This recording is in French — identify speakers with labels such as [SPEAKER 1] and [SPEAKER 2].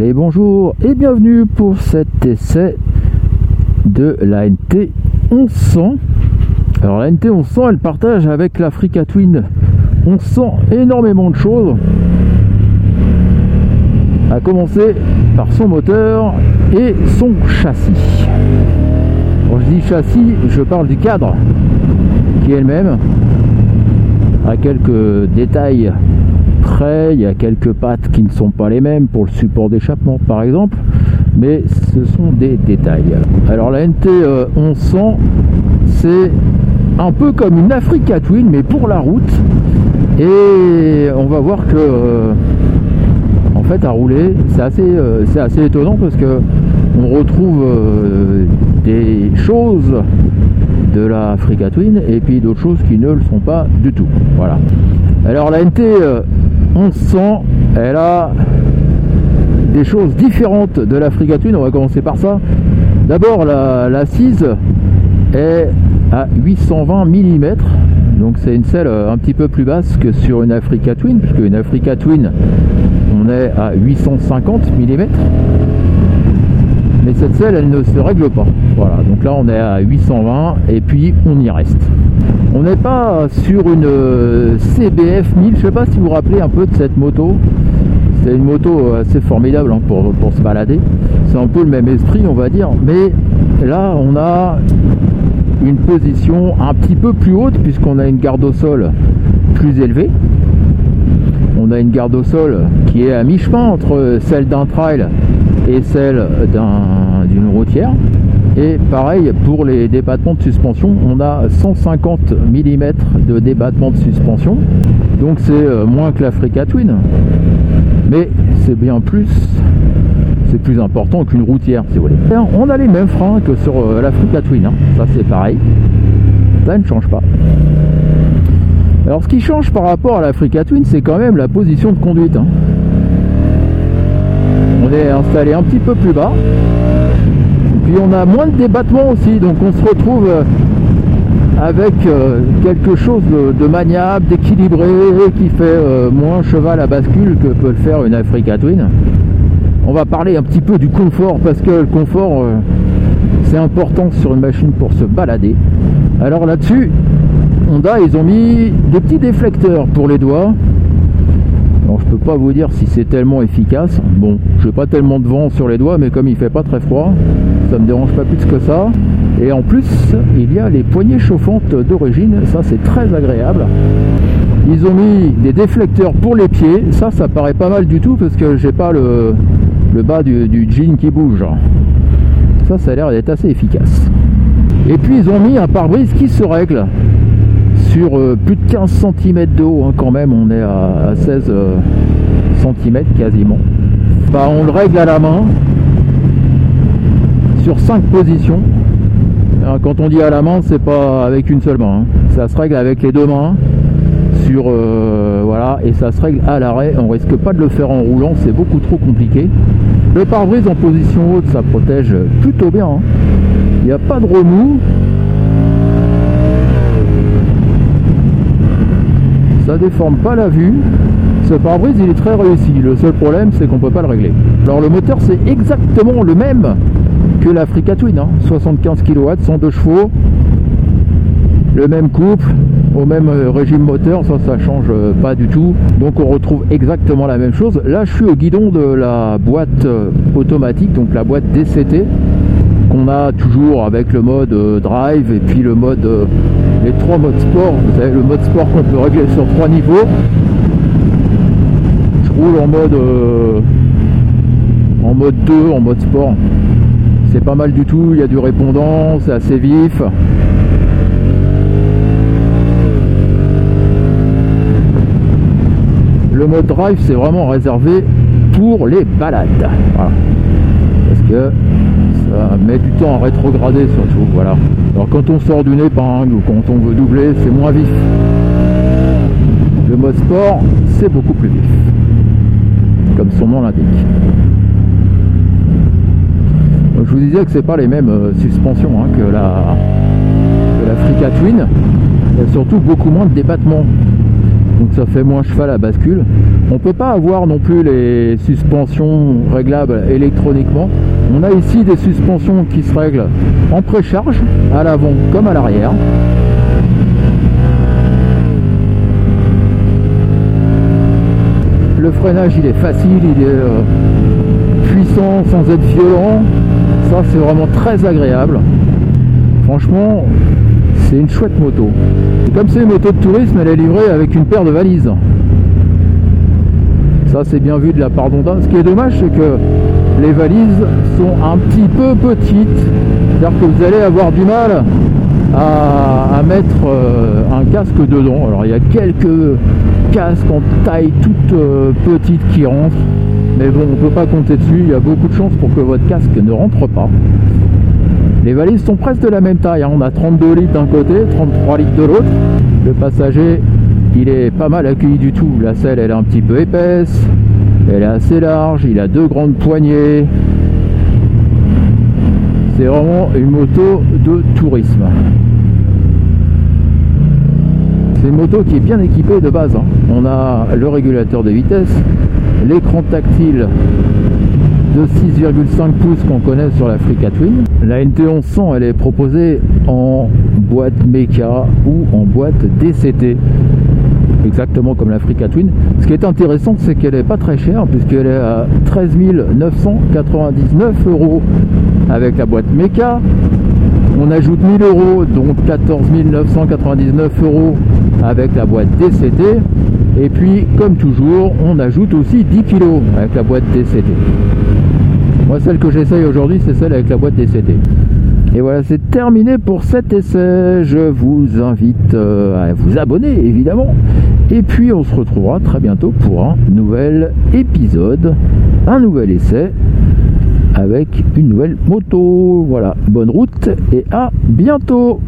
[SPEAKER 1] Allez, bonjour et bienvenue pour cet essai de la NT 1100. Alors la NT 1100, elle partage avec l'Africa Twin 1100 énormément de choses. À commencer par son moteur et son châssis. Quand je dis châssis, je parle du cadre qui est le même, à quelques détails il y a quelques pattes qui ne sont pas les mêmes pour le support d'échappement par exemple, mais ce sont des détails. Alors la NT 1100, c'est un peu comme une Africa Twin mais pour la route et on va voir que euh, en fait à rouler c'est assez, euh, c'est assez étonnant parce que on retrouve euh, des choses de la Africa Twin et puis d'autres choses qui ne le sont pas du tout. Voilà. Alors la NT 1100, elle a des choses différentes de l'Africa Twin. On va commencer par ça. D'abord, l'assise est à 820 mm. Donc c'est une selle un petit peu plus basse que sur une Africa Twin, puisque une Africa Twin, on est à 850 mm. Mais cette selle, elle ne se règle pas. Voilà, donc là on est à 820 et puis on y reste. On n'est pas sur une euh, CBF 1000, je sais pas si vous vous rappelez un peu de cette moto. C'est une moto assez formidable hein, pour, pour se balader. C'est un peu le même esprit, on va dire. Mais là, on a une position un petit peu plus haute puisqu'on a une garde au sol plus élevée. On a une garde au sol qui est à mi-chemin entre celle d'un trail et celle d'une routière. Et pareil pour les débattements de suspension, on a 150 mm de débattement de suspension. Donc c'est euh, moins que l'Africa Twin. Mais c'est bien plus c'est plus important qu'une routière si vous voulez. On a les mêmes freins que sur euh, l'Africa Twin, hein. ça c'est pareil. Ça ne change pas. Alors ce qui change par rapport à l'Africa Twin, c'est quand même la position de conduite. Hein. On est installé un petit peu plus bas. Puis on a moins de débattement aussi, donc on se retrouve euh, avec euh, quelque chose de, maniable, d'équilibré, qui fait moins cheval à bascule que peut le faire une Africa Twin on va parler un petit peu du confort parce que le confort euh, c'est important sur une machine pour se balader. Alors là-dessus, Honda ils ont mis des petits déflecteurs pour les doigts. Alors je peux pas vous dire si c'est tellement efficace. Bon, je n'ai pas tellement de vent sur les doigts, mais comme il fait pas très froid, ça me dérange pas plus que ça. Et en plus, il y a les poignées chauffantes d'origine, ça c'est très agréable. Ils ont mis des déflecteurs pour les pieds, ça ça paraît pas mal du tout parce que j'ai pas le, le bas du, jean qui bouge. Ça, ça a l'air d'être assez efficace. Et puis ils ont mis un pare-brise qui se règle euh, plus de 15 cm de haut hein, quand même, on est à, 16 euh, cm quasiment. Bah, on le règle à la main sur 5 positions. quand on dit à la main, c'est pas avec une seule main. Hein. Ça se règle avec les deux mains sur euh, voilà et ça se règle à l'arrêt on risque pas de le faire en roulant c'est beaucoup trop compliqué le pare-brise en position haute ça protège plutôt bien hein. il n'y a pas de remous ça déforme pas la vue. Ce pare-brise il est très réussi. Le seul problème c'est qu'on peut pas le régler. Alors le moteur c'est exactement le même que l'Africa Twin 75 kW 102 chevaux. Le même couple au même euh, régime moteur, ça ça change euh, pas du tout. Donc on retrouve exactement la même chose. Là je suis au guidon de la boîte euh, automatique, donc la boîte DCT qu'on a toujours avec le mode drive et puis le mode les trois modes sport. Vous savez le mode sport qu'on peut régler sur trois niveaux. Je roule en mode en mode 2, en mode sport. C'est pas mal du tout, il y a du répondant, c'est assez vif. le mode drive c'est vraiment réservé pour les balades. Parce que ça met du temps à rétrograder surtout. Voilà. Alors quand on sort d'une épingle ou quand on veut doubler, c'est moins vif. Le mode sport, c'est beaucoup plus vif. Comme son nom l'indique. Je vous disais que c'est pas les mêmes euh, suspensions hein, que la que l'Africa Twin. Il y a surtout beaucoup moins de débattement donc ça fait moins cheval à bascule. On peut pas avoir non plus les suspensions réglables électroniquement. On a ici des suspensions qui se règlent en précharge à l'avant comme à l'arrière. Le freinage il est facile, il est euh, puissant sans être violent. Ça c'est vraiment très agréable. Franchement, c'est une chouette moto. Et comme c'est une moto de tourisme, elle est livrée avec une paire de valises. Ça, c'est bien vu de la part d'Honda. Ce qui est dommage, c'est que les valises sont un petit peu petites. C'est-à-dire que vous allez avoir du mal à, mettre euh, un casque dedans. Alors, il y a quelques casques en taille toute euh, petite qui rentrent. Mais bon, on ne peut pas compter dessus. Il y a beaucoup de chances pour que votre casque ne rentre pas. Les valises sont presque de la même taille. Hein. On a 32 litres d'un côté, 33 litres de l'autre. Le passager, il est pas mal accueilli du tout. La selle, elle est un petit peu épaisse. Elle est assez large. Il a deux grandes poignées. C'est vraiment une moto de tourisme. C'est une moto qui est bien équipée de base. Hein. On a le régulateur de vitesse, l'écran tactile de 6,5 pouces qu'on connaît sur l'Africa Twin. La NT1100 elle est proposée en boîte Mecha ou en boîte DCT exactement comme l'Africa Twin. Ce qui est intéressant, c'est qu'elle est pas très chère, puisqu'elle est à 13 999 euros avec la boîte Mecha. On ajoute 1000 euros, donc 14 999 euros avec la boîte DCT. Et puis, comme toujours, on ajoute aussi 10 kg avec la boîte DCT. Moi, celle que j'essaye aujourd'hui, c'est celle avec la boîte DCT. Et voilà, c'est terminé pour cet essai. Je vous invite euh, à vous abonner, évidemment. Et puis, on se retrouvera très bientôt pour un nouvel épisode, un nouvel essai avec une nouvelle moto. Voilà, bonne route et à bientôt